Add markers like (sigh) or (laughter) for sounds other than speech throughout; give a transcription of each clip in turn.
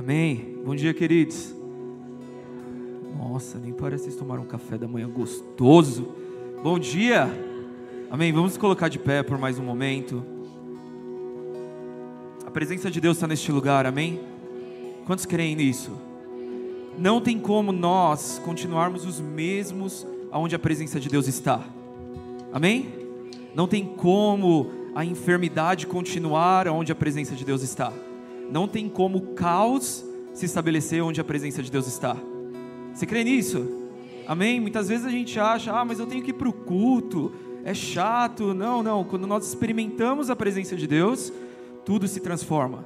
Amém. Bom dia, queridos. Nossa, nem parece vocês tomaram um café da manhã gostoso. Bom dia. Amém. Vamos colocar de pé por mais um momento. A presença de Deus está neste lugar, amém? Quantos creem nisso? Não tem como nós continuarmos os mesmos aonde a presença de Deus está, amém? Não tem como a enfermidade continuar onde a presença de Deus está. Não tem como caos se estabelecer onde a presença de Deus está. Você crê nisso? Amém? Muitas vezes a gente acha, ah, mas eu tenho que ir para o culto, é chato. Não, não. Quando nós experimentamos a presença de Deus, tudo se transforma.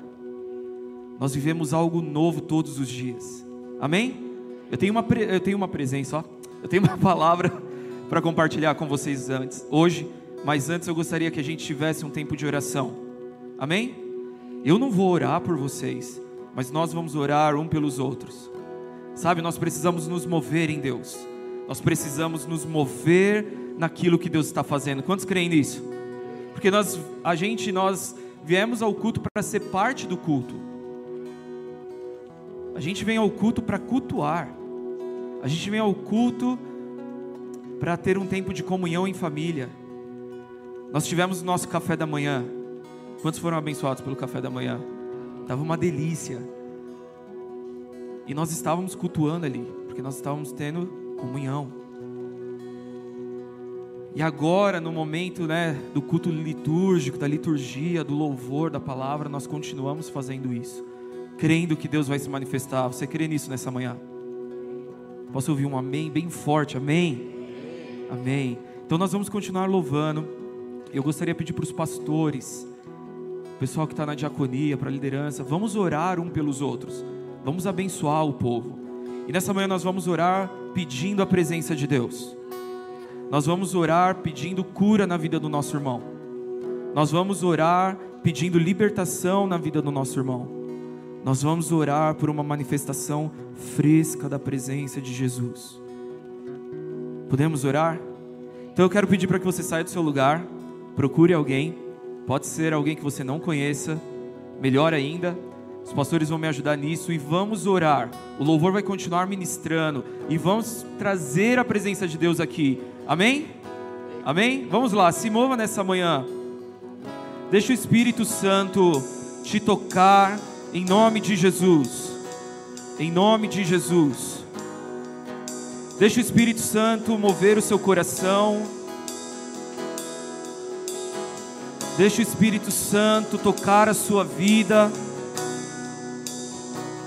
Nós vivemos algo novo todos os dias. Amém? Eu tenho uma, eu tenho uma presença, ó. Eu tenho uma (laughs) palavra para compartilhar com vocês antes, hoje, mas antes eu gostaria que a gente tivesse um tempo de oração. Amém? Eu não vou orar por vocês, mas nós vamos orar um pelos outros. Sabe, nós precisamos nos mover em Deus. Nós precisamos nos mover naquilo que Deus está fazendo. Quantos creem nisso? Porque nós, a gente, nós viemos ao culto para ser parte do culto. A gente vem ao culto para cultuar. A gente vem ao culto para ter um tempo de comunhão em família. Nós tivemos o nosso café da manhã. Quantos foram abençoados pelo café da manhã? Tava uma delícia. E nós estávamos cultuando ali, porque nós estávamos tendo comunhão. E agora, no momento né, do culto litúrgico, da liturgia, do louvor, da palavra, nós continuamos fazendo isso, crendo que Deus vai se manifestar. Você crê nisso nessa manhã? Posso ouvir um amém bem forte? Amém? Amém. Então nós vamos continuar louvando. Eu gostaria de pedir para os pastores, pessoal que está na diaconia, para a liderança, vamos orar um pelos outros, vamos abençoar o povo. E nessa manhã nós vamos orar pedindo a presença de Deus. Nós vamos orar pedindo cura na vida do nosso irmão. Nós vamos orar pedindo libertação na vida do nosso irmão. Nós vamos orar por uma manifestação fresca da presença de Jesus. Podemos orar? Então eu quero pedir para que você saia do seu lugar, procure alguém, pode ser alguém que você não conheça, melhor ainda, os pastores vão me ajudar nisso e vamos orar. O louvor vai continuar ministrando e vamos trazer a presença de Deus aqui. Amém? Amém? Vamos lá, se mova nessa manhã. Deixa o Espírito Santo te tocar em nome de Jesus. Em nome de Jesus. Deixa o Espírito Santo mover o seu coração. Deixa o Espírito Santo tocar a sua vida.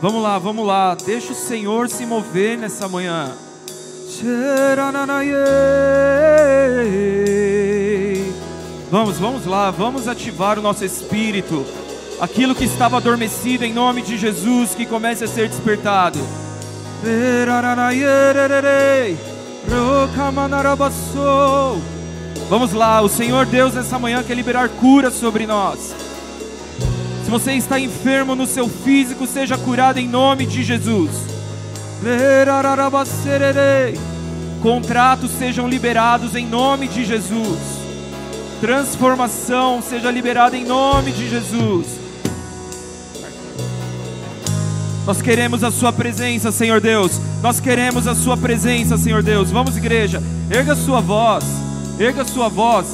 Vamos lá, vamos lá. Deixa o Senhor se mover nessa manhã. Vamos, vamos lá, vamos ativar o nosso espírito. Aquilo que estava adormecido em nome de Jesus, que comece a ser despertado. Vamos lá, o Senhor Deus nessa manhã quer liberar cura sobre nós. Se você está enfermo no seu físico, seja curado em nome de Jesus. Contratos sejam liberados em nome de Jesus. Transformação seja liberada em nome de Jesus. Nós queremos a Sua presença, Senhor Deus. Nós queremos a Sua presença, Senhor Deus. Vamos, igreja, erga a sua voz, erga sua voz.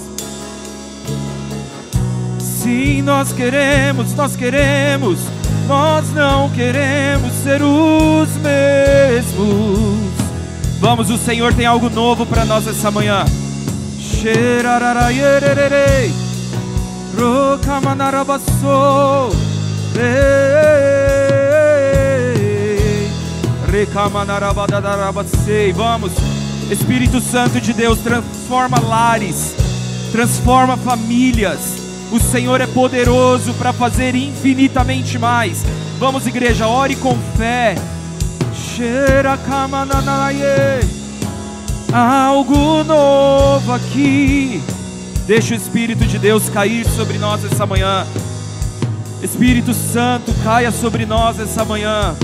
Sim, nós queremos, nós queremos, nós não queremos ser os mesmos. Vamos, o Senhor tem algo novo para nós essa manhã. Vamos, Espírito Santo de Deus, transforma lares, transforma famílias o Senhor é poderoso para fazer infinitamente mais. Vamos, igreja, ore com fé. Algo novo aqui. Deixa o Espírito de Deus cair sobre nós essa manhã. Espírito Santo, caia sobre nós essa manhã.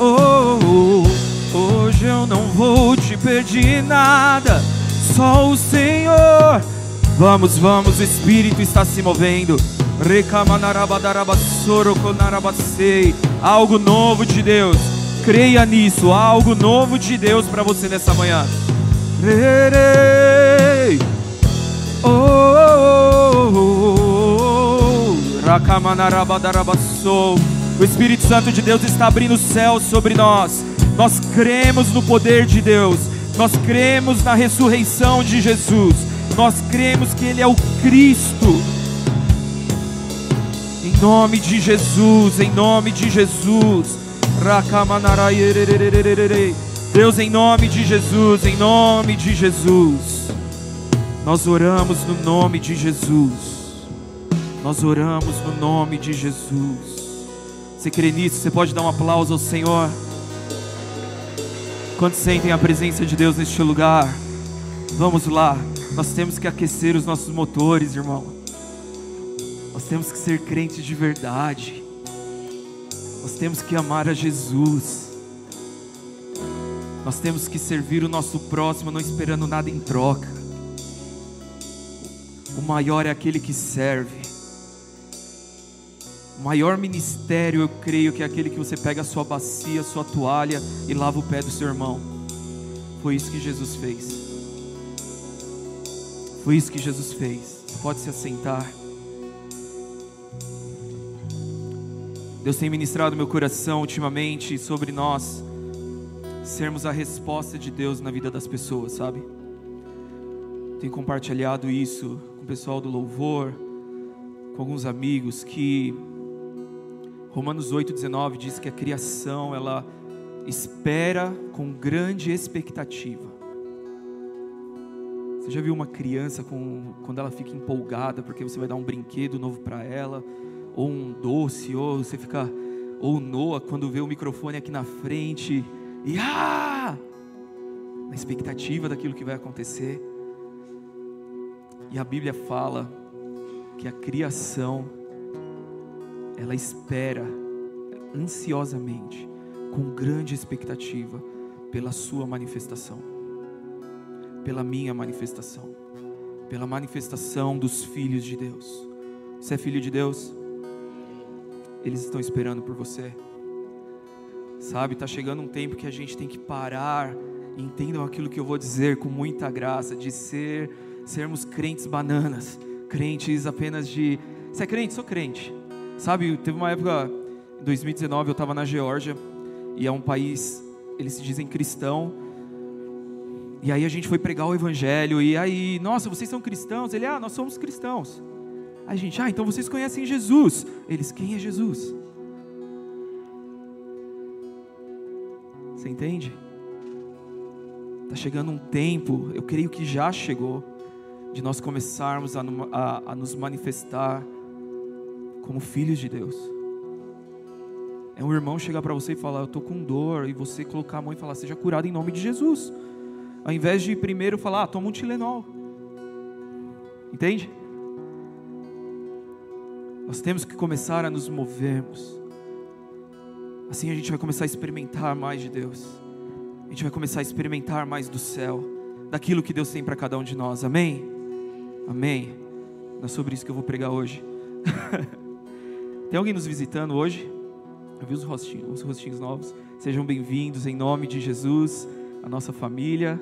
Oh, hoje eu não vou te pedir nada só o Senhor. Vamos, vamos, o Espírito está se movendo. Algo novo de Deus. Creia nisso. Algo novo de Deus para você nessa manhã. Oh, o Espírito Santo de Deus está abrindo o céu sobre nós. Nós cremos no poder de Deus. Nós cremos na ressurreição de Jesus. Nós cremos que Ele é o Cristo. Em nome de Jesus, em nome de Jesus. Deus, em nome de Jesus, em nome de Jesus. Nós oramos no nome de Jesus. Nós oramos no nome de Jesus. Você crê nisso? Você pode dar um aplauso ao Senhor. Quantos sentem a presença de Deus neste lugar? Vamos lá. Nós temos que aquecer os nossos motores, irmão. Nós temos que ser crentes de verdade. Nós temos que amar a Jesus. Nós temos que servir o nosso próximo, não esperando nada em troca. O maior é aquele que serve. O maior ministério, eu creio, que é aquele que você pega a sua bacia, a sua toalha e lava o pé do seu irmão. Foi isso que Jesus fez. Foi isso que Jesus fez. Pode se assentar. Deus tem ministrado meu coração ultimamente sobre nós sermos a resposta de Deus na vida das pessoas, sabe? Tenho compartilhado isso com o pessoal do louvor, com alguns amigos que Romanos 8:19 diz que a criação ela espera com grande expectativa. Você já viu uma criança com, quando ela fica empolgada porque você vai dar um brinquedo novo para ela? ou um doce, ou você fica, ou Noah quando vê o microfone aqui na frente e ah, na expectativa daquilo que vai acontecer. E a Bíblia fala que a criação ela espera ansiosamente, com grande expectativa pela sua manifestação, pela minha manifestação, pela manifestação dos filhos de Deus. Você é filho de Deus? eles estão esperando por você. Sabe, está chegando um tempo que a gente tem que parar, entendam aquilo que eu vou dizer com muita graça, de ser, sermos crentes bananas, crentes apenas de. Você é crente? Sou crente. Sabe, teve uma época, em 2019, eu estava na Geórgia, e é um país, eles se dizem cristão, e aí a gente foi pregar o evangelho, e aí, nossa, vocês são cristãos? Ele, ah, nós somos cristãos. A gente, ah, então vocês conhecem Jesus. Eles, quem é Jesus? Você entende? Está chegando um tempo, eu creio que já chegou, de nós começarmos a, a, a nos manifestar como filhos de Deus. É um irmão chegar para você e falar, eu estou com dor, e você colocar a mão e falar, seja curado em nome de Jesus. Ao invés de primeiro falar, ah, toma um Tilenol. Entende? Nós temos que começar a nos movermos. Assim a gente vai começar a experimentar mais de Deus. A gente vai começar a experimentar mais do céu, daquilo que Deus tem para cada um de nós. Amém? Amém. Não é sobre isso que eu vou pregar hoje. (laughs) tem alguém nos visitando hoje? Eu vi os rostinhos, os rostinhos novos. Sejam bem-vindos em nome de Jesus, a nossa família.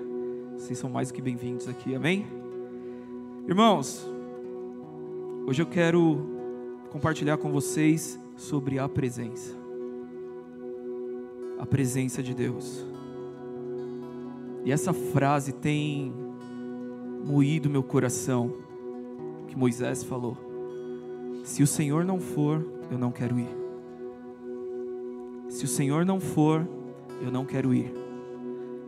Vocês são mais que bem-vindos aqui. Amém? Irmãos, hoje eu quero compartilhar com vocês sobre a presença. A presença de Deus. E essa frase tem moído meu coração, que Moisés falou: Se o Senhor não for, eu não quero ir. Se o Senhor não for, eu não quero ir.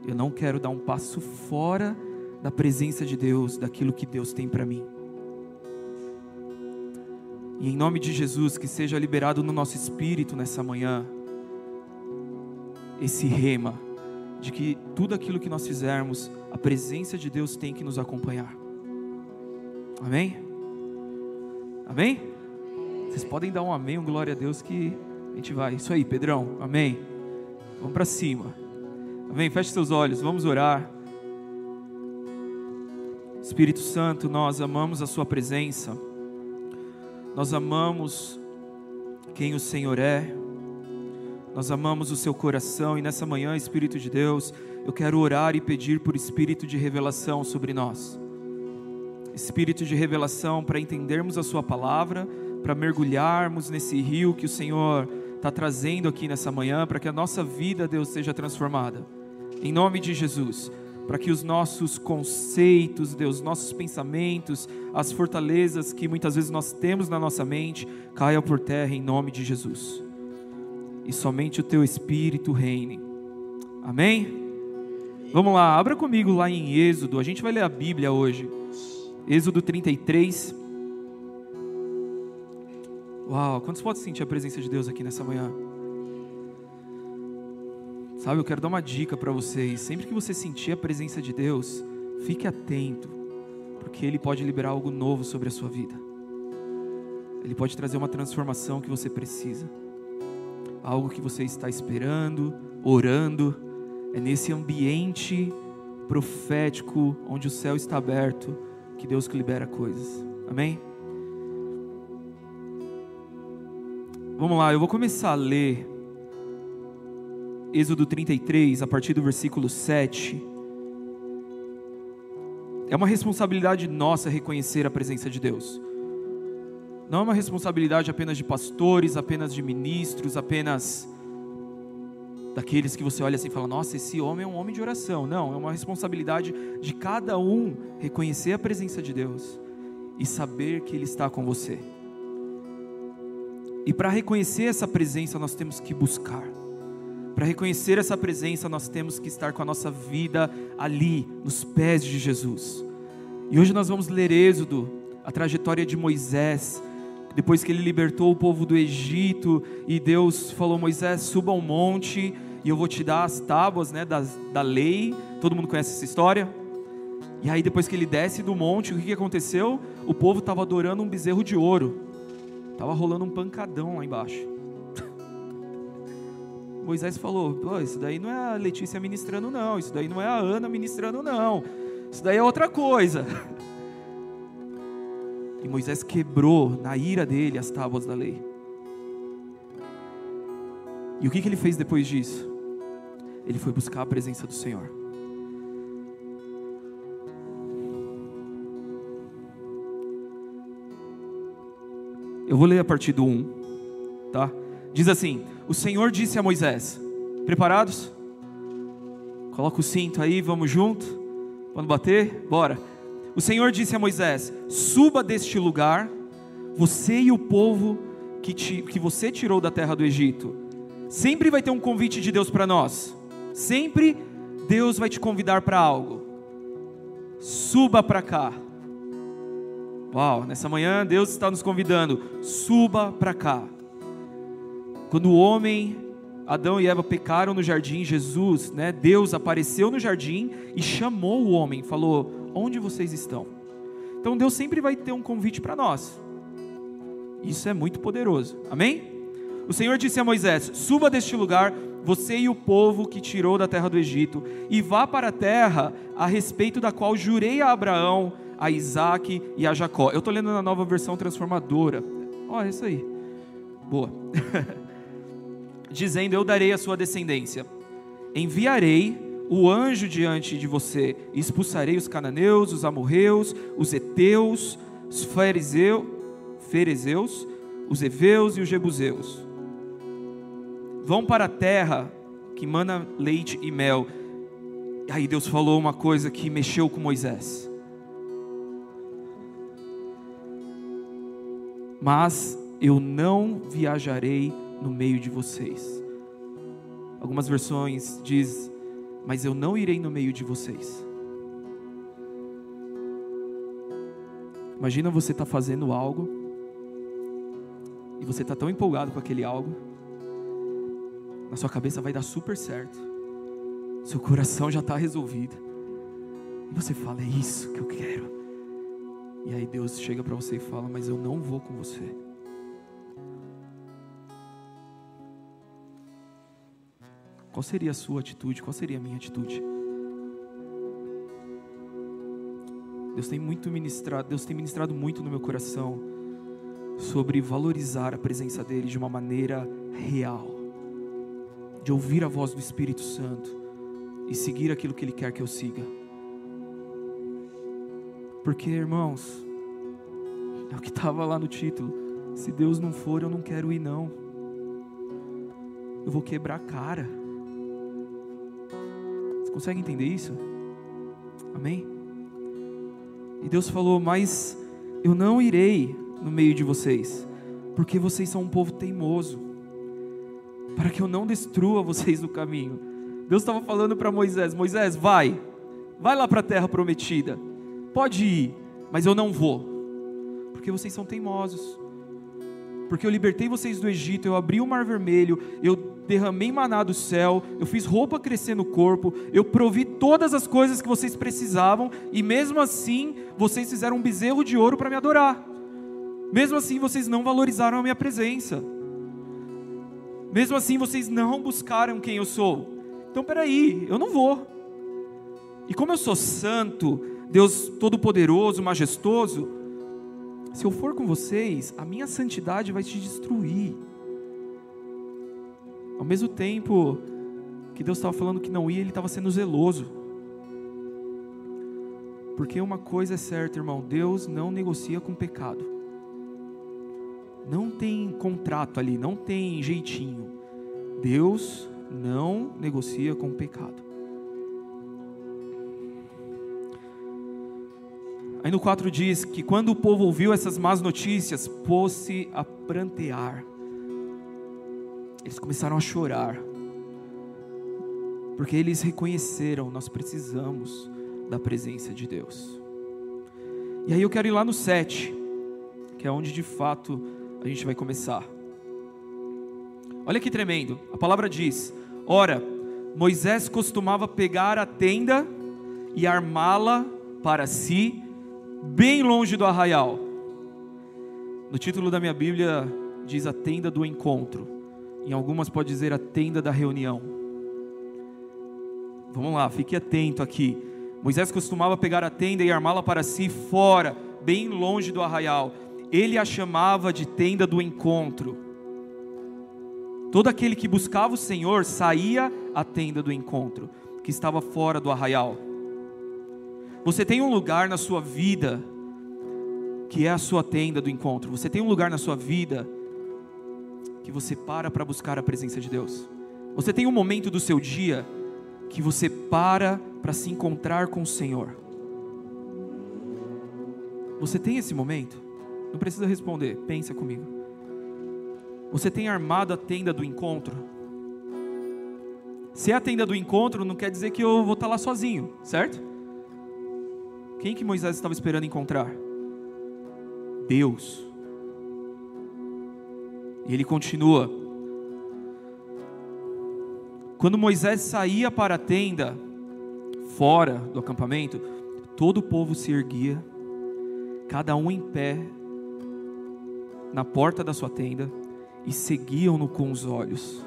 Eu não quero dar um passo fora da presença de Deus, daquilo que Deus tem para mim. E em nome de Jesus, que seja liberado no nosso espírito nessa manhã esse rema de que tudo aquilo que nós fizermos, a presença de Deus tem que nos acompanhar. Amém? Amém? Vocês podem dar um amém, um glória a Deus que a gente vai. Isso aí, Pedrão. Amém. Vamos para cima. Amém. Feche seus olhos, vamos orar. Espírito Santo, nós amamos a Sua presença. Nós amamos quem o Senhor é, nós amamos o seu coração e nessa manhã, Espírito de Deus, eu quero orar e pedir por espírito de revelação sobre nós. Espírito de revelação para entendermos a Sua palavra, para mergulharmos nesse rio que o Senhor está trazendo aqui nessa manhã, para que a nossa vida, Deus, seja transformada. Em nome de Jesus para que os nossos conceitos, Deus, nossos pensamentos, as fortalezas que muitas vezes nós temos na nossa mente, caiam por terra em nome de Jesus. E somente o teu espírito reine. Amém? Vamos lá, abra comigo lá em Êxodo. A gente vai ler a Bíblia hoje. Êxodo 33. Uau, quantos podem sentir a presença de Deus aqui nessa manhã? Sabe, eu quero dar uma dica para vocês. Sempre que você sentir a presença de Deus, fique atento, porque Ele pode liberar algo novo sobre a sua vida. Ele pode trazer uma transformação que você precisa, algo que você está esperando, orando. É nesse ambiente profético, onde o céu está aberto, que Deus libera coisas. Amém? Vamos lá, eu vou começar a ler Êxodo 33, a partir do versículo 7. É uma responsabilidade nossa reconhecer a presença de Deus. Não é uma responsabilidade apenas de pastores, apenas de ministros, apenas daqueles que você olha assim e fala: Nossa, esse homem é um homem de oração. Não, é uma responsabilidade de cada um reconhecer a presença de Deus e saber que Ele está com você. E para reconhecer essa presença, nós temos que buscar. Para reconhecer essa presença, nós temos que estar com a nossa vida ali, nos pés de Jesus. E hoje nós vamos ler Êxodo, a trajetória de Moisés, depois que ele libertou o povo do Egito, e Deus falou: Moisés, suba ao monte, e eu vou te dar as tábuas né, das, da lei. Todo mundo conhece essa história? E aí, depois que ele desce do monte, o que aconteceu? O povo estava adorando um bezerro de ouro, estava rolando um pancadão lá embaixo. (laughs) Moisés falou: isso daí não é a Letícia ministrando, não. Isso daí não é a Ana ministrando, não. Isso daí é outra coisa. (laughs) E Moisés quebrou, na ira dele, as tábuas da lei. E o que, que ele fez depois disso? Ele foi buscar a presença do Senhor. Eu vou ler a partir do 1, tá? Diz assim: O Senhor disse a Moisés: Preparados? Coloca o cinto aí, vamos junto. Vamos bater? Bora. O Senhor disse a Moisés: Suba deste lugar, você e o povo que, te, que você tirou da terra do Egito. Sempre vai ter um convite de Deus para nós. Sempre Deus vai te convidar para algo. Suba para cá. Uau, nessa manhã Deus está nos convidando. Suba para cá. Quando o homem, Adão e Eva pecaram no jardim, Jesus, né, Deus apareceu no jardim e chamou o homem, falou: Onde vocês estão? Então Deus sempre vai ter um convite para nós. Isso é muito poderoso. Amém? O Senhor disse a Moisés: Suba deste lugar, você e o povo que tirou da terra do Egito, e vá para a terra a respeito da qual jurei a Abraão, a Isaac e a Jacó. Eu estou lendo na nova versão transformadora. Olha, é isso aí. Boa. (laughs) dizendo: Eu darei a sua descendência. Enviarei o anjo diante de você, e expulsarei os cananeus, os amorreus, os heteus, os fariseus, ferezeus, os heveus e os jebuseus. Vão para a terra que mana leite e mel. Aí Deus falou uma coisa que mexeu com Moisés. Mas eu não viajarei no meio de vocês. Algumas versões diz, mas eu não irei no meio de vocês. Imagina você está fazendo algo e você está tão empolgado com aquele algo, na sua cabeça vai dar super certo, seu coração já está resolvido, e você fala: É isso que eu quero. E aí Deus chega para você e fala: Mas eu não vou com você. Qual seria a sua atitude? Qual seria a minha atitude? Deus tem muito ministrado, Deus tem ministrado muito no meu coração sobre valorizar a presença dEle de uma maneira real, de ouvir a voz do Espírito Santo e seguir aquilo que Ele quer que eu siga. Porque, irmãos, é o que estava lá no título: se Deus não for, eu não quero ir, não. Eu vou quebrar a cara. Você consegue entender isso? Amém? E Deus falou: Mas eu não irei no meio de vocês, porque vocês são um povo teimoso, para que eu não destrua (laughs) vocês no caminho. Deus estava falando para Moisés: Moisés, vai, vai lá para a terra prometida, pode ir, mas eu não vou, porque vocês são teimosos. Porque eu libertei vocês do Egito, eu abri o mar vermelho, eu derramei maná do céu, eu fiz roupa crescer no corpo, eu provi todas as coisas que vocês precisavam, e mesmo assim vocês fizeram um bezerro de ouro para me adorar. Mesmo assim, vocês não valorizaram a minha presença. Mesmo assim, vocês não buscaram quem eu sou. Então, peraí, eu não vou. E como eu sou santo, Deus todo-poderoso, majestoso, se eu for com vocês, a minha santidade vai te destruir. Ao mesmo tempo que Deus estava falando que não ia, Ele estava sendo zeloso. Porque uma coisa é certa, irmão: Deus não negocia com pecado. Não tem contrato ali, não tem jeitinho. Deus não negocia com pecado. Aí no 4 diz que quando o povo ouviu essas más notícias, pôs-se a prantear. Eles começaram a chorar. Porque eles reconheceram, nós precisamos da presença de Deus. E aí eu quero ir lá no 7, que é onde de fato a gente vai começar. Olha que tremendo. A palavra diz: Ora, Moisés costumava pegar a tenda e armá-la para si, bem longe do arraial. No título da minha Bíblia diz a tenda do encontro. Em algumas pode dizer a tenda da reunião. Vamos lá, fique atento aqui. Moisés costumava pegar a tenda e armá-la para si fora, bem longe do arraial ele a chamava de tenda do encontro. Todo aquele que buscava o Senhor saía à tenda do encontro, que estava fora do arraial. Você tem um lugar na sua vida que é a sua tenda do encontro. Você tem um lugar na sua vida que você para para buscar a presença de Deus. Você tem um momento do seu dia que você para para se encontrar com o Senhor. Você tem esse momento? Não precisa responder, pensa comigo. Você tem armado a tenda do encontro? Se é a tenda do encontro, não quer dizer que eu vou estar lá sozinho, certo? Quem que Moisés estava esperando encontrar? Deus. E ele continua. Quando Moisés saía para a tenda, fora do acampamento, todo o povo se erguia, cada um em pé na porta da sua tenda e seguiam-no com os olhos,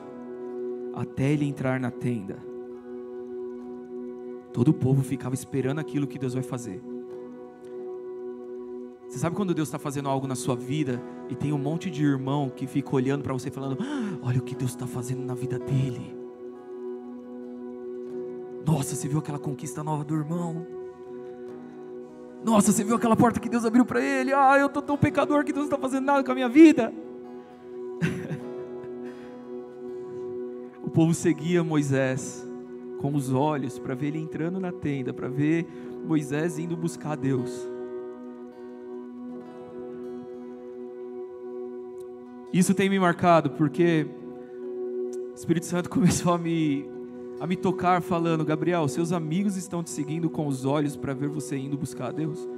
até ele entrar na tenda. Todo o povo ficava esperando aquilo que Deus vai fazer. Você sabe quando Deus está fazendo algo na sua vida e tem um monte de irmão que fica olhando para você falando: ah, Olha o que Deus está fazendo na vida dele. Nossa, você viu aquela conquista nova do irmão? Nossa, você viu aquela porta que Deus abriu para ele? Ah, eu estou tão pecador que Deus não está fazendo nada com a minha vida. (laughs) o povo seguia Moisés com os olhos para ver ele entrando na tenda, para ver Moisés indo buscar Deus. Isso tem me marcado porque o Espírito Santo (laughs) começou a me a me tocar falando: Gabriel, seus amigos estão te seguindo com os olhos para ver você indo buscar a Deus?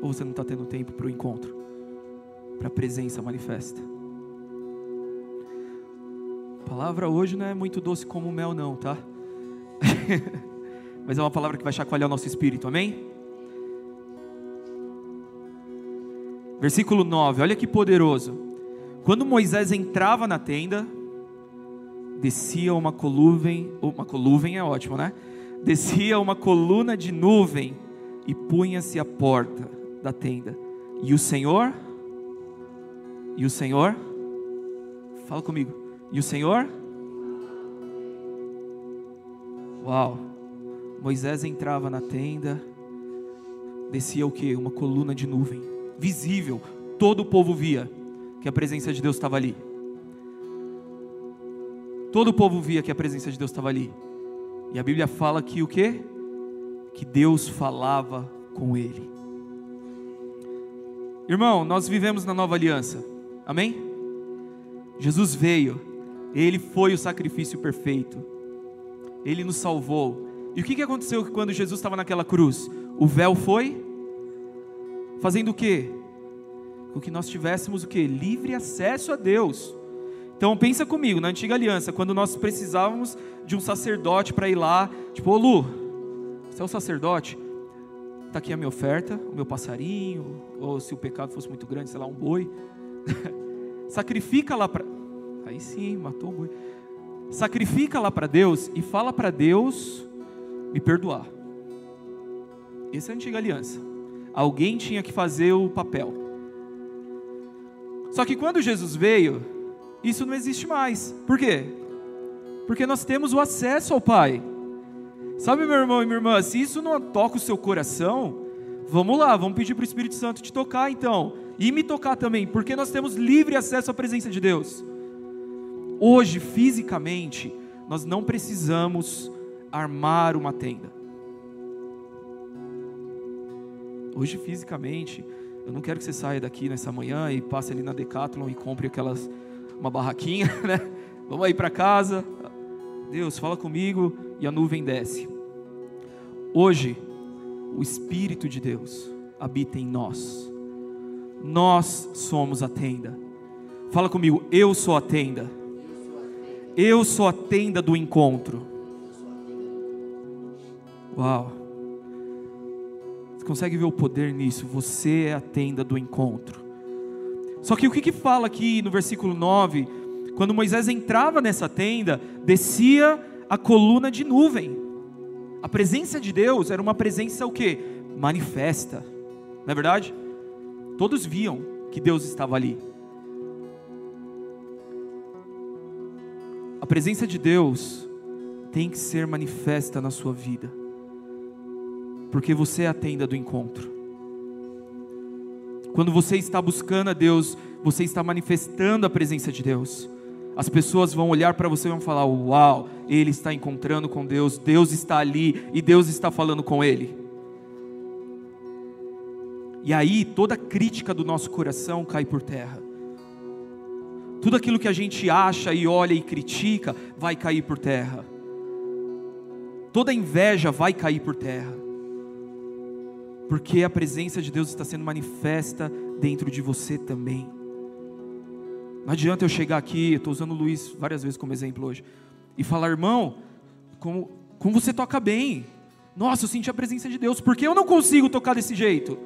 Ou você não está tendo tempo para o encontro, para a presença manifesta? A palavra hoje não é muito doce como mel, não, tá? (laughs) Mas é uma palavra que vai chacoalhar o nosso espírito, amém? Versículo 9, olha que poderoso. Quando Moisés entrava na tenda, descia uma coluvem, uma coluvem é ótimo, né? Descia uma coluna de nuvem e punha-se à porta da tenda, E o Senhor? E o Senhor? Fala comigo. E o Senhor? Uau. Moisés entrava na tenda, descia o que? Uma coluna de nuvem, visível. Todo o povo via que a presença de Deus estava ali. Todo o povo via que a presença de Deus estava ali. E a Bíblia fala que o que? Que Deus falava com ele. Irmão, nós vivemos na nova aliança. Amém? Jesus veio, ele foi o sacrifício perfeito. Ele nos salvou. E o que aconteceu quando Jesus estava naquela cruz? O véu foi fazendo o quê? Com que nós tivéssemos o quê? Livre acesso a Deus. Então pensa comigo, na antiga aliança, quando nós precisávamos de um sacerdote para ir lá, tipo, ô Lu, você é o sacerdote? Está aqui a minha oferta, o meu passarinho, ou se o pecado fosse muito grande, sei lá, um boi. (laughs) Sacrifica lá para. Aí sim, matou o boi. Sacrifica lá para Deus e fala para Deus me perdoar. Essa é a antiga aliança. Alguém tinha que fazer o papel. Só que quando Jesus veio, isso não existe mais. Por quê? Porque nós temos o acesso ao Pai. Sabe, meu irmão e minha irmã, se isso não toca o seu coração, vamos lá, vamos pedir para o Espírito Santo te tocar então. E me tocar também, porque nós temos livre acesso à presença de Deus. Hoje, fisicamente, nós não precisamos armar uma tenda. Hoje, fisicamente, eu não quero que você saia daqui nessa manhã e passe ali na Decathlon e compre aquelas uma barraquinha, (laughs) né? Vamos aí para casa. Deus, fala comigo e a nuvem desce. Hoje, o Espírito de Deus habita em nós. Nós somos a tenda. Fala comigo, eu sou a tenda. Eu sou a tenda do encontro. Uau. Você consegue ver o poder nisso? Você é a tenda do encontro. Só que o que, que fala aqui no versículo 9? Quando Moisés entrava nessa tenda, descia a coluna de nuvem. A presença de Deus era uma presença o que? Manifesta. Não é verdade? Todos viam que Deus estava ali. A presença de Deus tem que ser manifesta na sua vida. Porque você é a tenda do encontro. Quando você está buscando a Deus, você está manifestando a presença de Deus. As pessoas vão olhar para você e vão falar: Uau, ele está encontrando com Deus, Deus está ali e Deus está falando com ele. E aí toda crítica do nosso coração cai por terra. Tudo aquilo que a gente acha e olha e critica vai cair por terra. Toda inveja vai cair por terra porque a presença de Deus está sendo manifesta dentro de você também. Não adianta eu chegar aqui, estou usando o Luiz várias vezes como exemplo hoje, e falar, irmão, como, como você toca bem. Nossa, eu senti a presença de Deus, por que eu não consigo tocar desse jeito?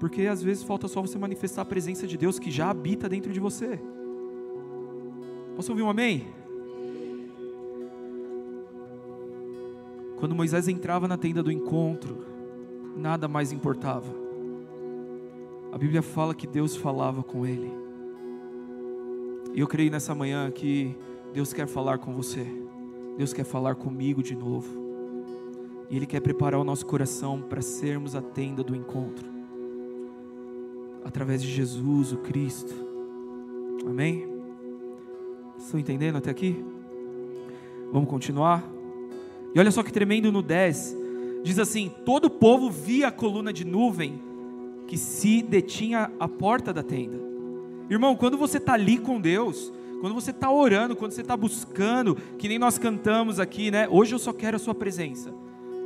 Porque às vezes falta só você manifestar a presença de Deus que já habita dentro de você. Posso ouvir um amém? Quando Moisés entrava na tenda do encontro, nada mais importava. A Bíblia fala que Deus falava com ele. E eu creio nessa manhã que Deus quer falar com você. Deus quer falar comigo de novo. E Ele quer preparar o nosso coração para sermos a tenda do encontro. Através de Jesus, o Cristo. Amém? Estão entendendo até aqui? Vamos continuar? E olha só que tremendo no 10. Diz assim: todo o povo via a coluna de nuvem que se detinha à porta da tenda. Irmão, quando você está ali com Deus, quando você está orando, quando você está buscando, que nem nós cantamos aqui, né? Hoje eu só quero a Sua presença.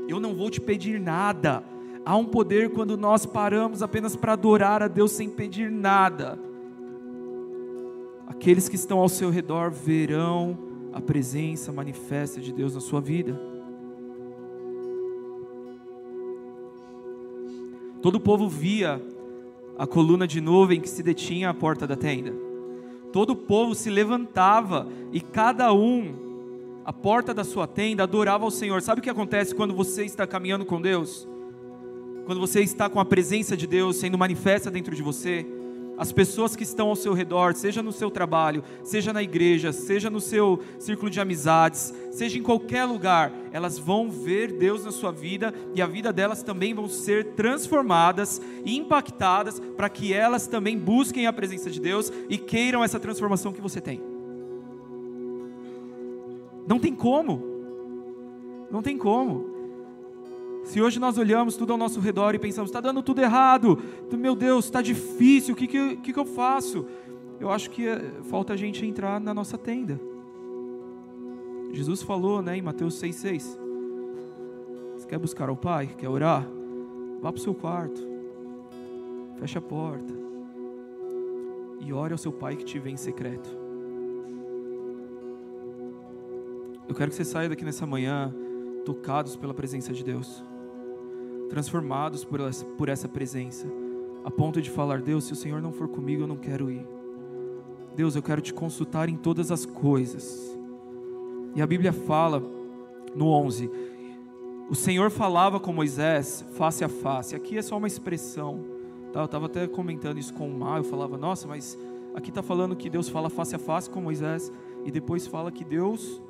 Eu não vou te pedir nada. Há um poder quando nós paramos apenas para adorar a Deus sem pedir nada. Aqueles que estão ao seu redor verão a presença manifesta de Deus na sua vida. Todo o povo via a coluna de nuvem que se detinha à porta da tenda. Todo o povo se levantava e cada um, à porta da sua tenda, adorava ao Senhor. Sabe o que acontece quando você está caminhando com Deus? Quando você está com a presença de Deus sendo manifesta dentro de você, as pessoas que estão ao seu redor, seja no seu trabalho, seja na igreja, seja no seu círculo de amizades, seja em qualquer lugar, elas vão ver Deus na sua vida e a vida delas também vão ser transformadas e impactadas para que elas também busquem a presença de Deus e queiram essa transformação que você tem. Não tem como. Não tem como. Se hoje nós olhamos tudo ao nosso redor e pensamos, está dando tudo errado, meu Deus, está difícil, o que, que, que, que eu faço? Eu acho que eh, falta a gente entrar na nossa tenda. Jesus falou né, em Mateus 6,6: Você quer buscar ao Pai? Quer orar? Vá para o seu quarto, feche a porta e ore ao seu Pai que te vê em secreto. Eu quero que você saia daqui nessa manhã tocados pela presença de Deus transformados por essa, por essa presença, a ponto de falar: Deus, se o Senhor não for comigo, eu não quero ir. Deus, eu quero te consultar em todas as coisas. E a Bíblia fala no 11: O Senhor falava com Moisés face a face. Aqui é só uma expressão. Tá? Eu estava até comentando isso com o Mar. Eu falava: Nossa, mas aqui está falando que Deus fala face a face com Moisés. E depois fala que Deus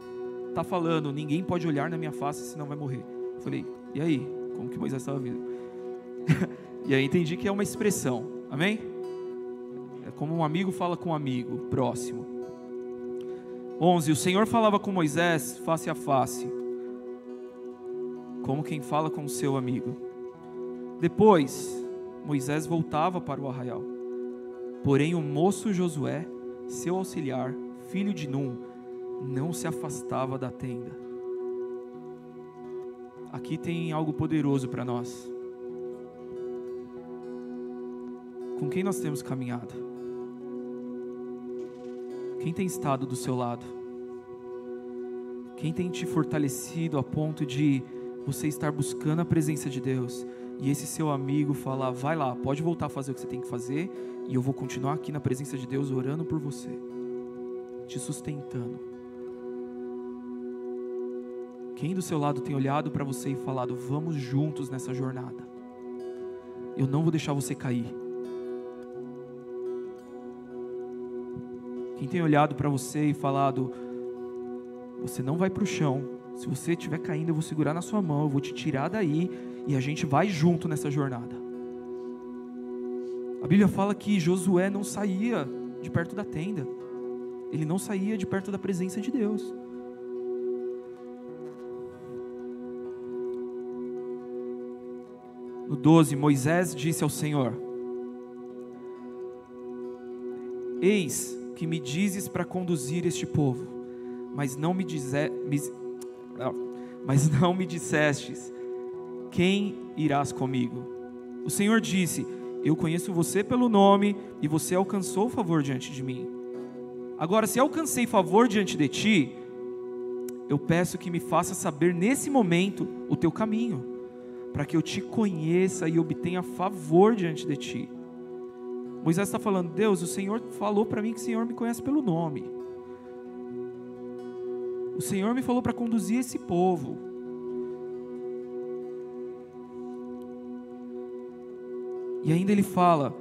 está falando: Ninguém pode olhar na minha face, senão vai morrer. Eu falei: E aí? Como que Moisés estava vindo. (laughs) e aí entendi que é uma expressão, amém? É como um amigo fala com um amigo próximo. 11. O Senhor falava com Moisés face a face, como quem fala com seu amigo. Depois, Moisés voltava para o arraial. Porém, o moço Josué, seu auxiliar, filho de Num, não se afastava da tenda aqui tem algo poderoso para nós. Com quem nós temos caminhado? Quem tem estado do seu lado? Quem tem te fortalecido a ponto de você estar buscando a presença de Deus e esse seu amigo falar: vai lá, pode voltar a fazer o que você tem que fazer e eu vou continuar aqui na presença de Deus orando por você, te sustentando. Quem do seu lado tem olhado para você e falado: Vamos juntos nessa jornada. Eu não vou deixar você cair. Quem tem olhado para você e falado: Você não vai para o chão. Se você estiver caindo, eu vou segurar na sua mão, eu vou te tirar daí e a gente vai junto nessa jornada. A Bíblia fala que Josué não saía de perto da tenda, ele não saía de perto da presença de Deus. No 12, Moisés disse ao Senhor: Eis que me dizes para conduzir este povo, mas não me, dize, me, mas não me dissestes quem irás comigo. O Senhor disse: Eu conheço você pelo nome e você alcançou favor diante de mim. Agora, se alcancei favor diante de ti, eu peço que me faça saber nesse momento o teu caminho para que eu te conheça e obtenha favor diante de ti. Moisés está falando, Deus, o Senhor falou para mim que o Senhor me conhece pelo nome. O Senhor me falou para conduzir esse povo. E ainda ele fala: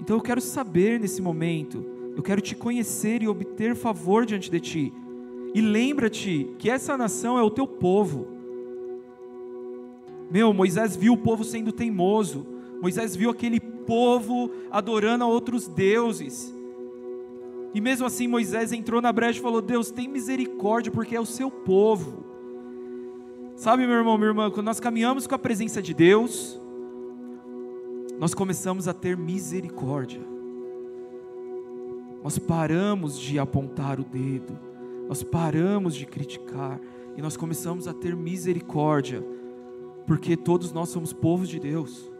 então eu quero saber nesse momento, eu quero te conhecer e obter favor diante de ti. E lembra-te que essa nação é o teu povo. Meu, Moisés viu o povo sendo teimoso. Moisés viu aquele povo adorando a outros deuses. E mesmo assim Moisés entrou na brecha e falou: Deus, tem misericórdia, porque é o seu povo. Sabe, meu irmão, minha irmã, quando nós caminhamos com a presença de Deus, nós começamos a ter misericórdia. Nós paramos de apontar o dedo, nós paramos de criticar e nós começamos a ter misericórdia porque todos nós somos povos de Deus.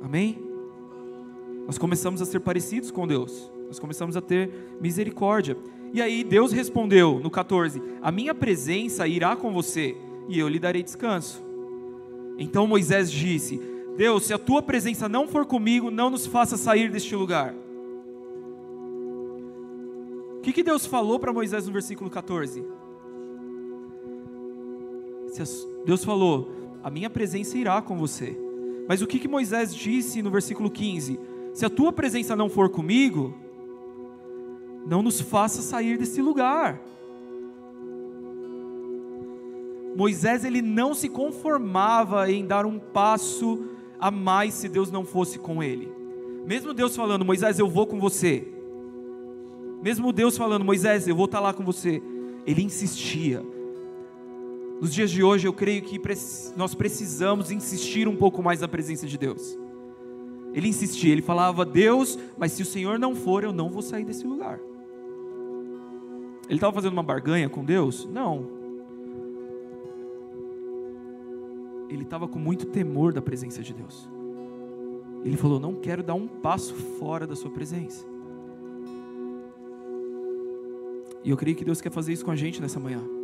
Amém? Nós começamos a ser parecidos com Deus, nós começamos a ter misericórdia. E aí Deus respondeu no 14: A minha presença irá com você e eu lhe darei descanso. Então Moisés disse: Deus, se a tua presença não for comigo, não nos faça sair deste lugar. O que, que Deus falou para Moisés no versículo 14? Deus falou: A minha presença irá com você. Mas o que, que Moisés disse no versículo 15? Se a tua presença não for comigo, não nos faça sair desse lugar. Moisés ele não se conformava em dar um passo a mais se Deus não fosse com ele. Mesmo Deus falando, Moisés, eu vou com você. Mesmo Deus falando, Moisés, eu vou estar lá com você. Ele insistia. Nos dias de hoje, eu creio que nós precisamos insistir um pouco mais na presença de Deus. Ele insistia, ele falava, Deus, mas se o Senhor não for, eu não vou sair desse lugar. Ele estava fazendo uma barganha com Deus? Não. Ele estava com muito temor da presença de Deus. Ele falou: Não quero dar um passo fora da Sua presença. E eu creio que Deus quer fazer isso com a gente nessa manhã.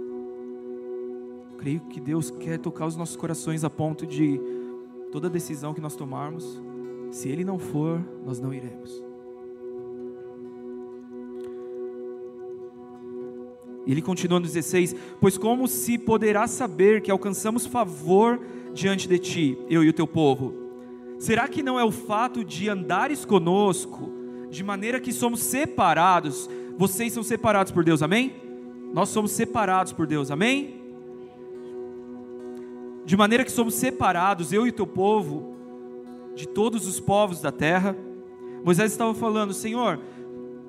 Creio que Deus quer tocar os nossos corações a ponto de toda decisão que nós tomarmos, se Ele não for, nós não iremos. Ele continua no 16: Pois como se poderá saber que alcançamos favor diante de ti, eu e o teu povo? Será que não é o fato de andares conosco, de maneira que somos separados? Vocês são separados por Deus, amém? Nós somos separados por Deus, amém? De maneira que somos separados, eu e teu povo, de todos os povos da terra. Moisés estava falando, Senhor,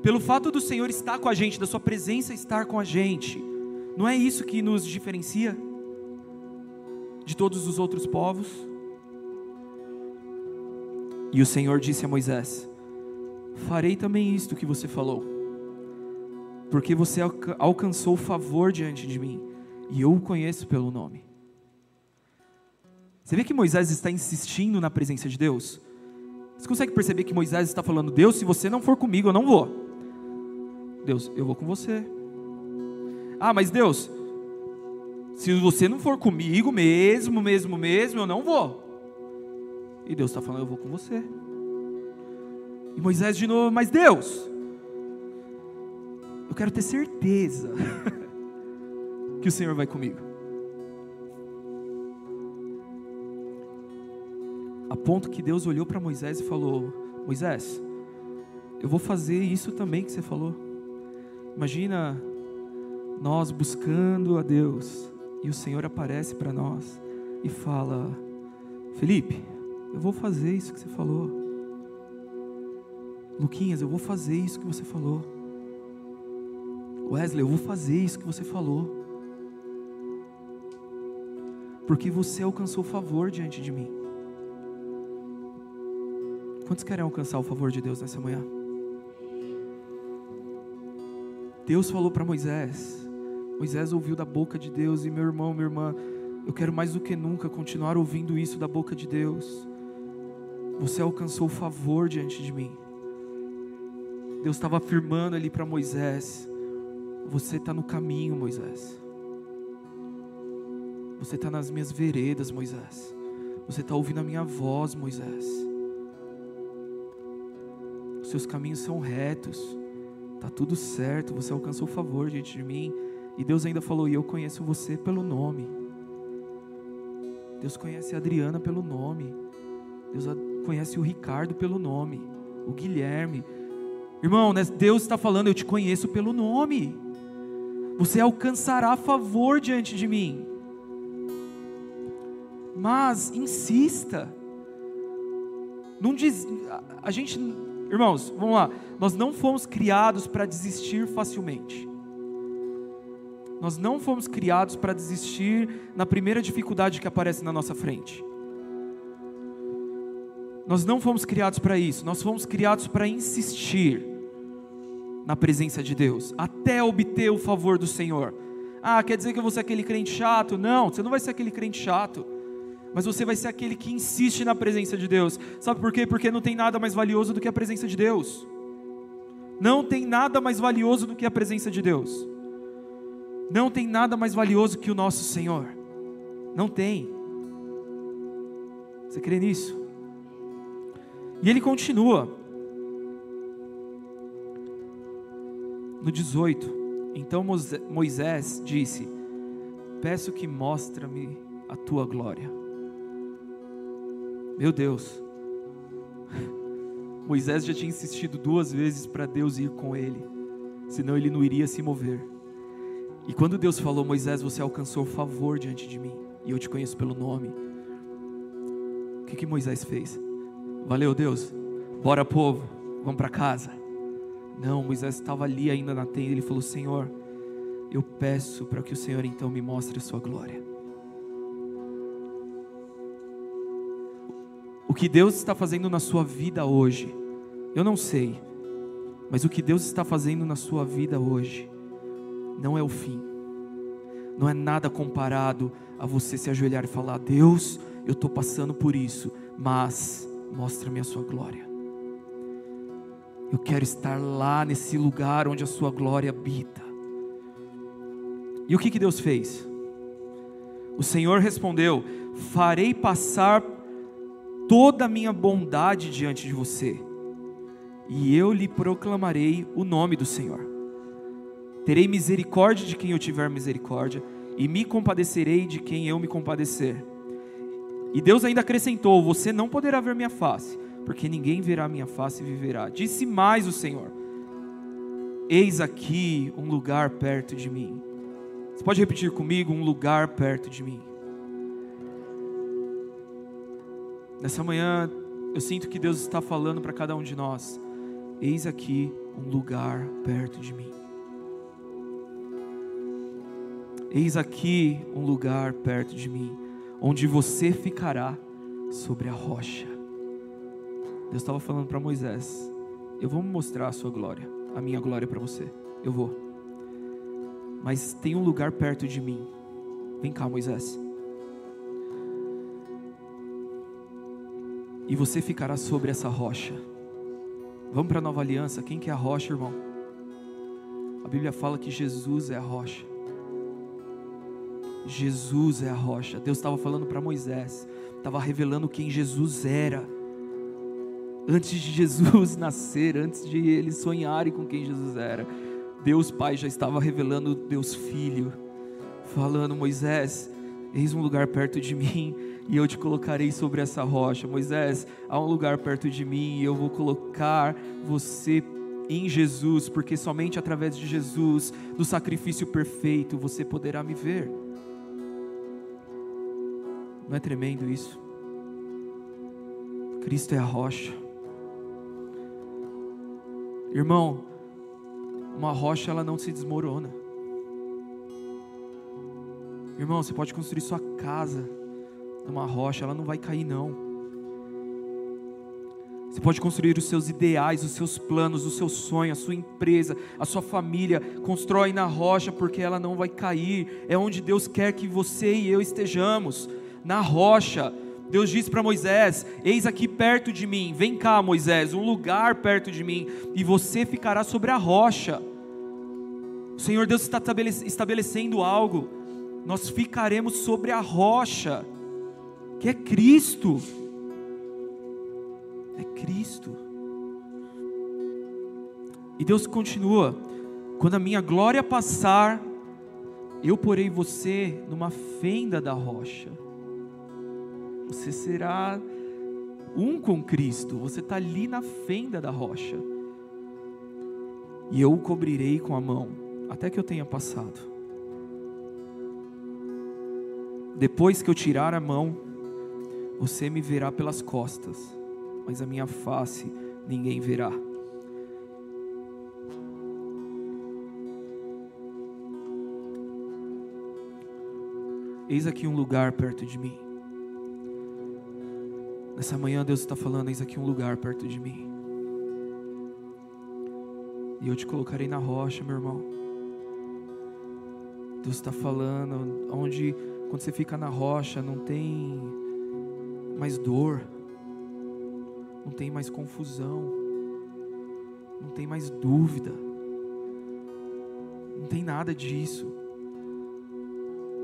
pelo fato do Senhor estar com a gente, da Sua presença estar com a gente, não é isso que nos diferencia de todos os outros povos? E o Senhor disse a Moisés: Farei também isto que você falou, porque você alcançou favor diante de mim, e eu o conheço pelo nome. Você vê que Moisés está insistindo na presença de Deus? Você consegue perceber que Moisés está falando: Deus, se você não for comigo, eu não vou. Deus, eu vou com você. Ah, mas Deus, se você não for comigo mesmo, mesmo, mesmo, eu não vou. E Deus está falando, eu vou com você. E Moisés de novo, mas Deus, eu quero ter certeza (laughs) que o Senhor vai comigo. Ponto que Deus olhou para Moisés e falou: Moisés, eu vou fazer isso também que você falou. Imagina nós buscando a Deus e o Senhor aparece para nós e fala: Felipe, eu vou fazer isso que você falou. Luquinhas, eu vou fazer isso que você falou. Wesley, eu vou fazer isso que você falou. Porque você alcançou favor diante de mim. Quantos querem alcançar o favor de Deus nessa manhã? Deus falou para Moisés. Moisés ouviu da boca de Deus, e meu irmão, minha irmã, eu quero mais do que nunca continuar ouvindo isso da boca de Deus. Você alcançou favor diante de mim. Deus estava afirmando ali para Moisés: Você está no caminho, Moisés. Você está nas minhas veredas, Moisés. Você está ouvindo a minha voz, Moisés. Seus caminhos são retos. Tá tudo certo, você alcançou favor diante de mim. E Deus ainda falou: E eu conheço você pelo nome. Deus conhece a Adriana pelo nome. Deus conhece o Ricardo pelo nome. O Guilherme. Irmão, né, Deus está falando: Eu te conheço pelo nome. Você alcançará favor diante de mim. Mas insista. Não diz, a gente Irmãos, vamos lá. Nós não fomos criados para desistir facilmente. Nós não fomos criados para desistir na primeira dificuldade que aparece na nossa frente. Nós não fomos criados para isso. Nós fomos criados para insistir na presença de Deus, até obter o favor do Senhor. Ah, quer dizer que eu vou ser aquele crente chato? Não, você não vai ser aquele crente chato mas você vai ser aquele que insiste na presença de Deus. Sabe por quê? Porque não tem nada mais valioso do que a presença de Deus. Não tem nada mais valioso do que a presença de Deus. Não tem nada mais valioso que o nosso Senhor. Não tem. Você crê nisso? E ele continua. No 18. Então Moisés disse: Peço que mostre-me a tua glória. Meu Deus. Moisés já tinha insistido duas vezes para Deus ir com ele, senão ele não iria se mover. E quando Deus falou, Moisés, você alcançou favor diante de mim, e eu te conheço pelo nome. O que, que Moisés fez? Valeu, Deus. Bora, povo, vamos para casa. Não, Moisés estava ali ainda na tenda. Ele falou: Senhor, eu peço para que o Senhor então me mostre a sua glória. O que Deus está fazendo na sua vida hoje, eu não sei, mas o que Deus está fazendo na sua vida hoje, não é o fim, não é nada comparado a você se ajoelhar e falar: Deus, eu estou passando por isso, mas mostra-me a sua glória. Eu quero estar lá nesse lugar onde a sua glória habita. E o que, que Deus fez? O Senhor respondeu: Farei passar toda a minha bondade diante de você, e eu lhe proclamarei o nome do Senhor. Terei misericórdia de quem eu tiver misericórdia, e me compadecerei de quem eu me compadecer. E Deus ainda acrescentou: Você não poderá ver minha face, porque ninguém verá minha face e viverá. Disse mais o Senhor: Eis aqui um lugar perto de mim. Você pode repetir comigo: um lugar perto de mim. Nessa manhã, eu sinto que Deus está falando para cada um de nós: Eis aqui um lugar perto de mim. Eis aqui um lugar perto de mim, onde você ficará sobre a rocha. Deus estava falando para Moisés: Eu vou mostrar a sua glória, a minha glória para você. Eu vou. Mas tem um lugar perto de mim. Vem cá, Moisés. E você ficará sobre essa rocha. Vamos para a nova aliança. Quem que é a rocha, irmão? A Bíblia fala que Jesus é a rocha. Jesus é a rocha. Deus estava falando para Moisés, estava revelando quem Jesus era. Antes de Jesus (laughs) nascer, antes de eles sonharem com quem Jesus era, Deus Pai já estava revelando Deus Filho, falando: Moisés, eis um lugar perto de mim e eu te colocarei sobre essa rocha. Moisés, há um lugar perto de mim e eu vou colocar você em Jesus, porque somente através de Jesus, do sacrifício perfeito, você poderá me ver. Não é tremendo isso? Cristo é a rocha. Irmão, uma rocha ela não se desmorona. Irmão, você pode construir sua casa numa rocha, ela não vai cair não. Você pode construir os seus ideais, os seus planos, o seu sonho, a sua empresa, a sua família. Constrói na rocha porque ela não vai cair. É onde Deus quer que você e eu estejamos na rocha. Deus disse para Moisés: Eis aqui perto de mim, vem cá, Moisés, um lugar perto de mim, e você ficará sobre a rocha. O Senhor Deus está estabelecendo algo, nós ficaremos sobre a rocha, que é Cristo. É Cristo. E Deus continua: quando a minha glória passar, eu porei você numa fenda da rocha você será um com Cristo, você está ali na fenda da rocha. E eu o cobrirei com a mão, até que eu tenha passado. Depois que eu tirar a mão, você me verá pelas costas, mas a minha face ninguém verá. Eis aqui um lugar perto de mim. Nessa manhã Deus está falando, eis aqui um lugar perto de mim. E eu te colocarei na rocha, meu irmão. Deus está falando, onde quando você fica na rocha não tem mais dor, não tem mais confusão, não tem mais dúvida, não tem nada disso,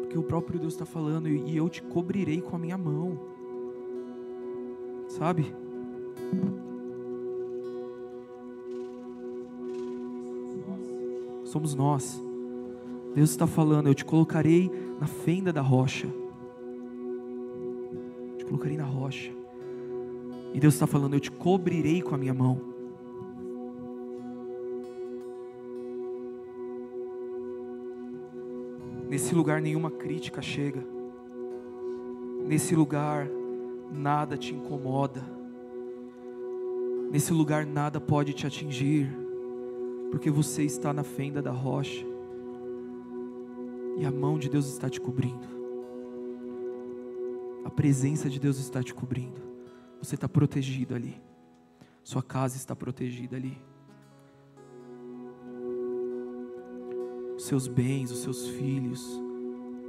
porque o próprio Deus está falando, e eu te cobrirei com a minha mão sabe? Somos nós. Deus está falando: Eu te colocarei na fenda da rocha. Colocarei na rocha. E Deus está falando: Eu te cobrirei com a minha mão. Nesse lugar nenhuma crítica chega. Nesse lugar nada te incomoda. Nesse lugar nada pode te atingir, porque você está na fenda da rocha. E a mão de Deus está te cobrindo. A presença de Deus está te cobrindo. Você está protegido ali. Sua casa está protegida ali. Os seus bens, os seus filhos,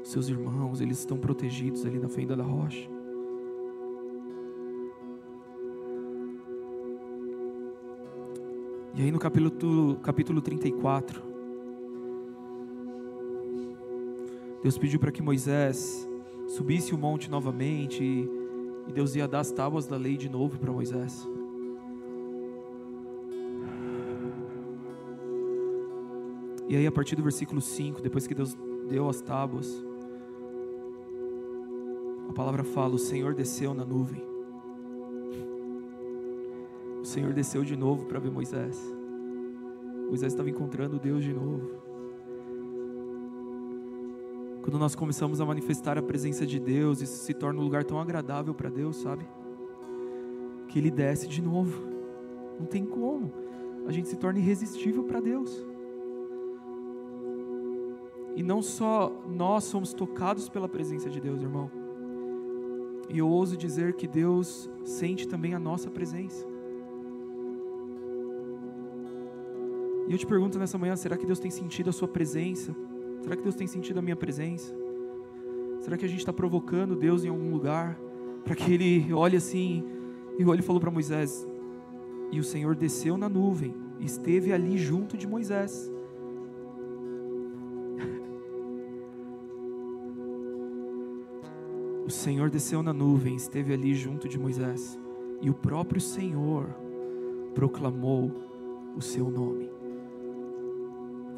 os seus irmãos, eles estão protegidos ali na fenda da rocha. E aí no capítulo, capítulo 34, Deus pediu para que Moisés subisse o monte novamente e, Deus ia dar as tábuas da lei de novo para Moisés. E aí, a partir do versículo 5, depois que Deus deu as tábuas, a palavra fala: O Senhor desceu na nuvem. O Senhor desceu de novo para ver Moisés. Moisés estava encontrando Deus de novo. Quando nós começamos a manifestar a presença de Deus, isso se torna um lugar tão agradável para Deus, sabe? Que Ele desce de novo. Não tem como. A gente se torna irresistível para Deus. E não só nós somos tocados pela presença de Deus, irmão. E eu ouso dizer que Deus sente também a nossa presença. E eu te pergunto nessa manhã: será que Deus tem sentido a sua presença? Será que Deus tem sentido a minha presença? Será que a gente está provocando Deus em algum lugar? Para que Ele olhe assim, e ele falou para Moisés: E o Senhor desceu na nuvem, esteve ali junto de Moisés. (laughs) O Senhor desceu na nuvem, esteve ali junto de Moisés, e o próprio Senhor proclamou o seu nome.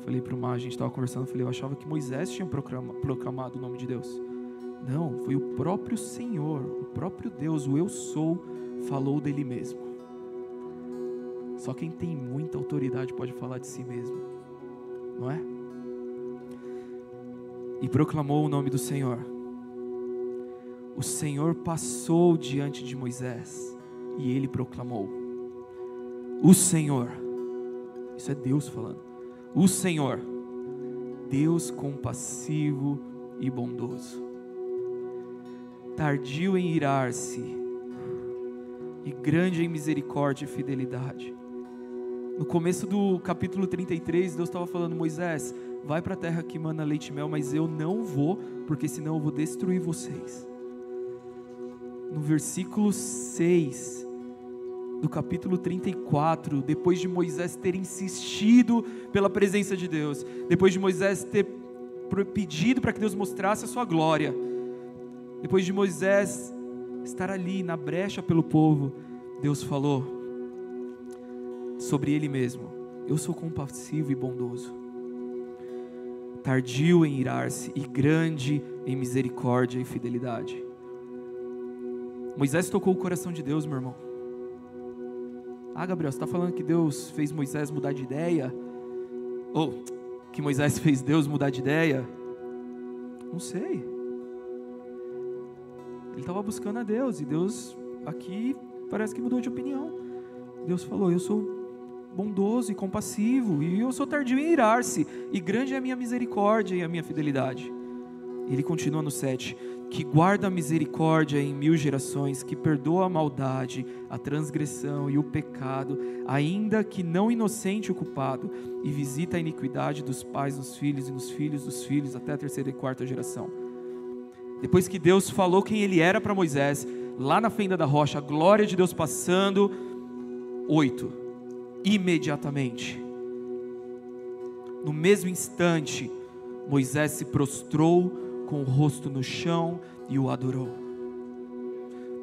Falei para uma, a gente estava conversando, falei, eu achava que Moisés tinha proclama, proclamado o nome de Deus. Não, foi o próprio Senhor, o próprio Deus, o Eu Sou, falou dele mesmo. Só quem tem muita autoridade pode falar de si mesmo, não é? E proclamou o nome do Senhor. O Senhor passou diante de Moisés e ele proclamou: O Senhor, isso é Deus falando o Senhor, Deus compassivo e bondoso, tardio em irar-se e grande em misericórdia e fidelidade. No começo do capítulo 33, Deus estava falando: Moisés, vai para a terra que mana leite e mel, mas eu não vou, porque senão eu vou destruir vocês. No versículo 6, do capítulo 34, depois de Moisés ter insistido pela presença de Deus, depois de Moisés ter pedido para que Deus mostrasse a sua glória, depois de Moisés estar ali na brecha pelo povo, Deus falou sobre ele mesmo: Eu sou compassivo e bondoso, tardio em irar-se e grande em misericórdia e fidelidade. Moisés tocou o coração de Deus, meu irmão. Ah, Gabriel, você está falando que Deus fez Moisés mudar de ideia? Ou que Moisés fez Deus mudar de ideia? Não sei. Ele estava buscando a Deus e Deus aqui parece que mudou de opinião. Deus falou: Eu sou bondoso e compassivo, e eu sou tardio em irar-se, e grande é a minha misericórdia e a minha fidelidade. Ele continua no 7: que guarda a misericórdia em mil gerações, que perdoa a maldade, a transgressão e o pecado, ainda que não inocente o culpado, e visita a iniquidade dos pais nos filhos e nos filhos dos filhos até a terceira e quarta geração. Depois que Deus falou quem ele era para Moisés, lá na fenda da rocha, a glória de Deus passando, oito, imediatamente, no mesmo instante, Moisés se prostrou com o rosto no chão e o adorou.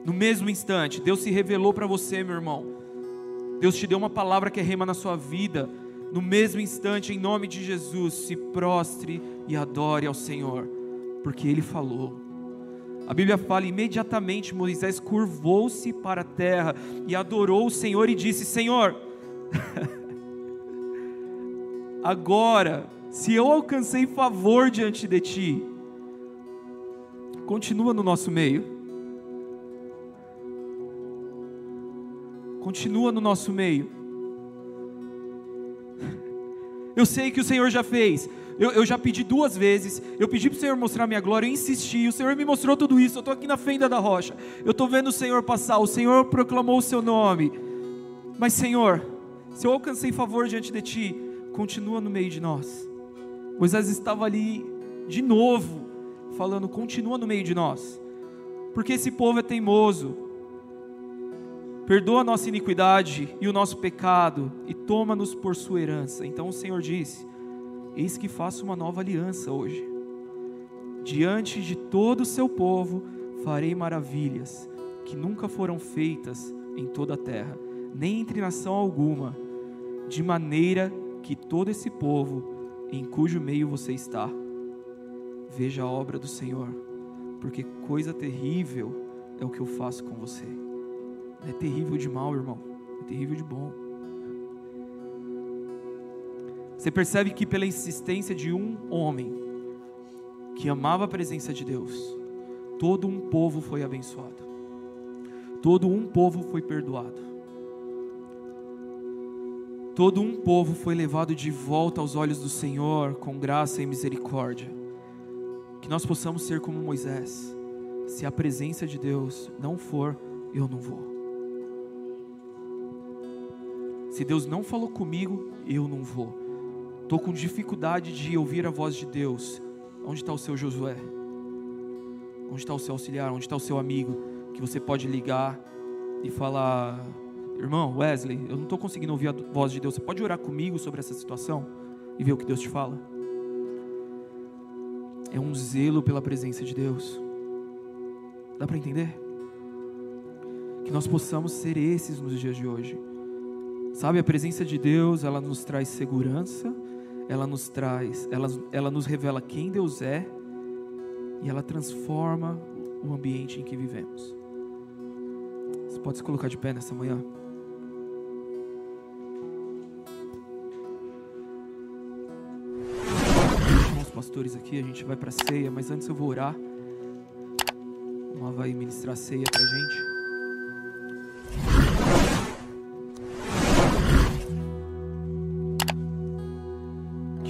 No mesmo instante, Deus se revelou para você, meu irmão. Deus te deu uma palavra que é rema na sua vida. No mesmo instante, em nome de Jesus, se prostre e adore ao Senhor, porque Ele falou. A Bíblia fala: imediatamente Moisés curvou-se para a terra e adorou o Senhor e disse: Senhor, (laughs) agora, se eu alcancei favor diante de ti, continua no nosso meio. Continua no nosso meio. Eu sei que o Senhor já fez. Eu, eu já pedi duas vezes. Eu pedi para o Senhor mostrar minha glória. Eu insisti. O Senhor me mostrou tudo isso. Eu estou aqui na fenda da rocha. Eu estou vendo o Senhor passar. O Senhor proclamou o seu nome. Mas, Senhor, se eu alcancei favor diante de Ti, continua no meio de nós. Moisés estava ali de novo, falando: continua no meio de nós. Porque esse povo é teimoso perdoa a nossa iniquidade e o nosso pecado e toma-nos por sua herança. Então o Senhor disse: Eis que faço uma nova aliança hoje. Diante de todo o seu povo farei maravilhas que nunca foram feitas em toda a terra, nem entre nação alguma, de maneira que todo esse povo em cujo meio você está veja a obra do Senhor, porque coisa terrível é o que eu faço com você. É terrível de mal, irmão. É terrível de bom. Você percebe que pela insistência de um homem que amava a presença de Deus, todo um povo foi abençoado. Todo um povo foi perdoado. Todo um povo foi levado de volta aos olhos do Senhor com graça e misericórdia. Que nós possamos ser como Moisés. Se a presença de Deus não for, eu não vou. Se Deus não falou comigo, eu não vou. Estou com dificuldade de ouvir a voz de Deus. Onde está o seu Josué? Onde está o seu auxiliar? Onde está o seu amigo? Que você pode ligar e falar: Irmão, Wesley, eu não estou conseguindo ouvir a voz de Deus. Você pode orar comigo sobre essa situação e ver o que Deus te fala? É um zelo pela presença de Deus. Dá para entender? Que nós possamos ser esses nos dias de hoje. Sabe, a presença de Deus, ela nos traz segurança, ela nos traz, ela, ela nos revela quem Deus é e ela transforma o ambiente em que vivemos. Você pode se colocar de pé nessa manhã? Pastores aqui, a gente vai para a ceia, mas antes eu vou orar. Uma vai ministrar ceia para a gente.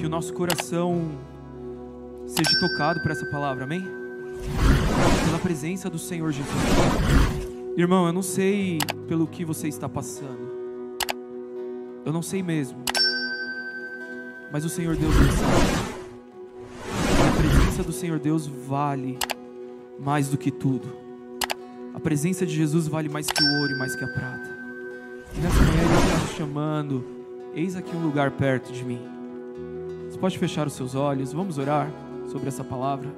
o nosso coração seja tocado por essa palavra, amém? Pela presença do Senhor Jesus. Irmão, eu não sei pelo que você está passando. Eu não sei mesmo. Mas o Senhor Deus sabe. Presença do Senhor Deus vale mais do que tudo. A presença de Jesus vale mais que o ouro e mais que a prata. E nessa manhã Ele está nos chamando. Eis aqui um lugar perto de mim pode fechar os seus olhos, vamos orar sobre essa palavra.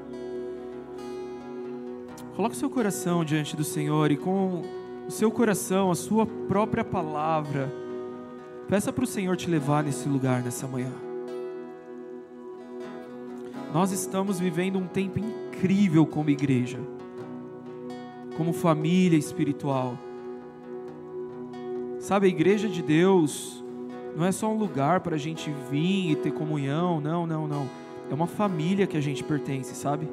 Coloque o seu coração diante do Senhor e com o seu coração, a sua própria palavra, peça para o Senhor te levar nesse lugar nessa manhã. Nós estamos vivendo um tempo incrível como igreja, como família espiritual. Sabe, a igreja de Deus não é só um lugar para a gente vir e ter comunhão, não, não, não. É uma família que a gente pertence, sabe?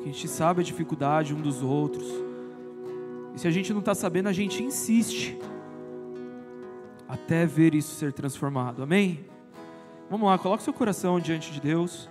A gente sabe a dificuldade um dos outros. E se a gente não está sabendo, a gente insiste até ver isso ser transformado. Amém? Vamos lá, coloque seu coração diante de Deus.